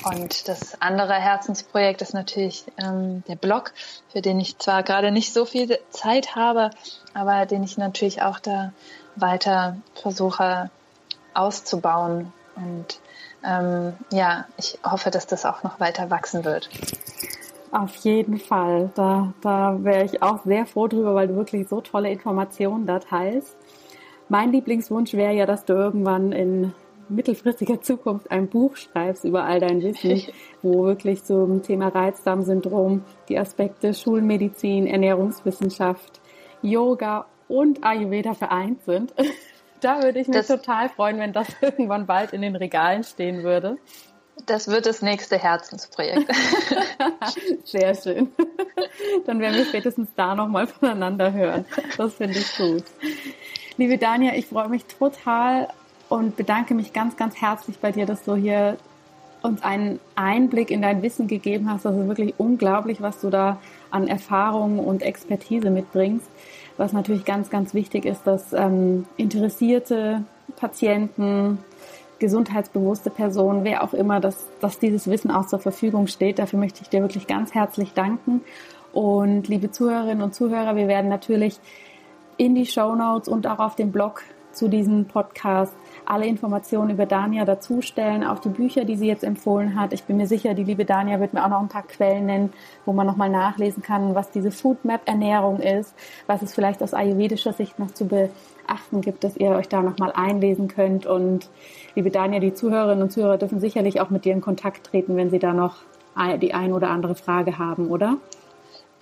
Und das andere Herzensprojekt ist natürlich ähm, der Blog, für den ich zwar gerade nicht so viel Zeit habe, aber den ich natürlich auch da weiter versuche auszubauen. Und ähm, ja, ich hoffe, dass das auch noch weiter wachsen wird. Auf jeden Fall. Da, da wäre ich auch sehr froh drüber, weil du wirklich so tolle Informationen da teilst. Mein Lieblingswunsch wäre ja, dass du irgendwann in mittelfristiger Zukunft ein Buch schreibst über all dein Wissen, wo wirklich zum Thema Reizdarmsyndrom die Aspekte Schulmedizin, Ernährungswissenschaft, Yoga und Ayurveda vereint sind. Da würde ich mich das, total freuen, wenn das irgendwann bald in den Regalen stehen würde. Das wird das nächste Herzensprojekt. Sehr schön. Dann werden wir spätestens da nochmal voneinander hören. Das finde ich gut. Liebe Dania, ich freue mich total und bedanke mich ganz, ganz herzlich bei dir, dass du hier uns einen Einblick in dein Wissen gegeben hast. Das ist wirklich unglaublich, was du da an Erfahrungen und Expertise mitbringst. Was natürlich ganz, ganz wichtig ist, dass ähm, interessierte Patienten, gesundheitsbewusste Personen, wer auch immer, dass, dass dieses Wissen auch zur Verfügung steht. Dafür möchte ich dir wirklich ganz herzlich danken. Und liebe Zuhörerinnen und Zuhörer, wir werden natürlich in die Show Notes und auch auf dem Blog zu diesem Podcast alle Informationen über Dania dazustellen, auch die Bücher, die sie jetzt empfohlen hat. Ich bin mir sicher, die liebe Dania wird mir auch noch ein paar Quellen nennen, wo man nochmal nachlesen kann, was diese Food Map Ernährung ist, was es vielleicht aus ayurvedischer Sicht noch zu beachten gibt, dass ihr euch da nochmal einlesen könnt. Und liebe Dania, die Zuhörerinnen und Zuhörer dürfen sicherlich auch mit dir in Kontakt treten, wenn sie da noch die ein oder andere Frage haben, oder?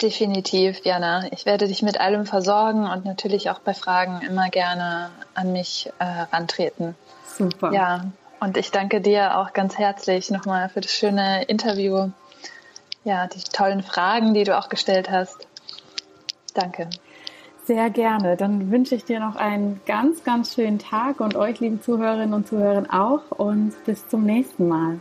Definitiv, Jana. Ich werde dich mit allem versorgen und natürlich auch bei Fragen immer gerne an mich äh, rantreten. Super. Ja, und ich danke dir auch ganz herzlich nochmal für das schöne Interview. Ja, die tollen Fragen, die du auch gestellt hast. Danke. Sehr gerne. Dann wünsche ich dir noch einen ganz, ganz schönen Tag und euch, lieben Zuhörerinnen und Zuhörer, auch und bis zum nächsten Mal.